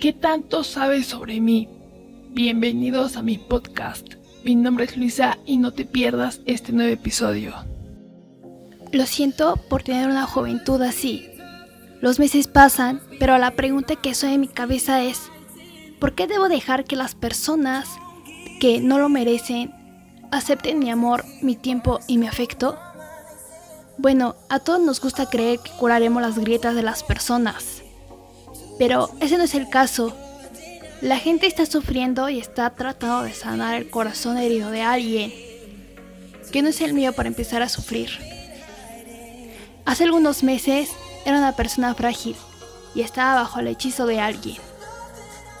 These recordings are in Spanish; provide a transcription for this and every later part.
¿Qué tanto sabes sobre mí? Bienvenidos a mi podcast. Mi nombre es Luisa y no te pierdas este nuevo episodio. Lo siento por tener una juventud así. Los meses pasan, pero la pregunta que soy en mi cabeza es, ¿por qué debo dejar que las personas que no lo merecen acepten mi amor, mi tiempo y mi afecto? Bueno, a todos nos gusta creer que curaremos las grietas de las personas. Pero ese no es el caso. La gente está sufriendo y está tratando de sanar el corazón herido de alguien, que no es el mío para empezar a sufrir. Hace algunos meses era una persona frágil y estaba bajo el hechizo de alguien.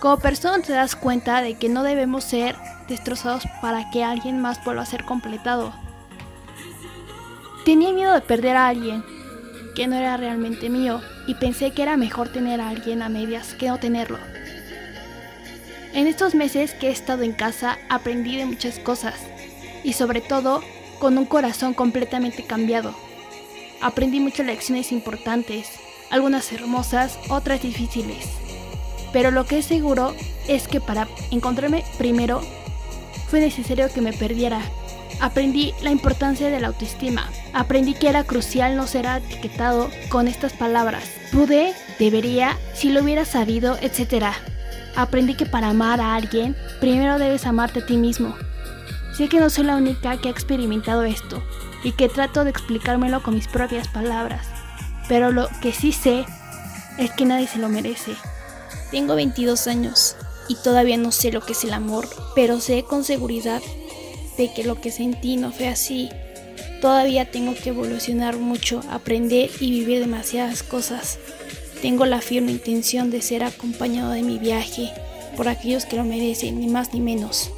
Como persona te das cuenta de que no debemos ser destrozados para que alguien más vuelva a ser completado. Tenía miedo de perder a alguien no era realmente mío y pensé que era mejor tener a alguien a medias que no tenerlo. En estos meses que he estado en casa aprendí de muchas cosas y sobre todo con un corazón completamente cambiado. Aprendí muchas lecciones importantes, algunas hermosas, otras difíciles. Pero lo que es seguro es que para encontrarme primero fue necesario que me perdiera Aprendí la importancia de la autoestima. Aprendí que era crucial no ser etiquetado con estas palabras. Pude, debería, si lo hubiera sabido, etc. Aprendí que para amar a alguien, primero debes amarte a ti mismo. Sé que no soy la única que ha experimentado esto y que trato de explicármelo con mis propias palabras. Pero lo que sí sé es que nadie se lo merece. Tengo 22 años y todavía no sé lo que es el amor, pero sé con seguridad de que lo que sentí no fue así. Todavía tengo que evolucionar mucho, aprender y vivir demasiadas cosas. Tengo la firme intención de ser acompañado de mi viaje por aquellos que lo merecen, ni más ni menos.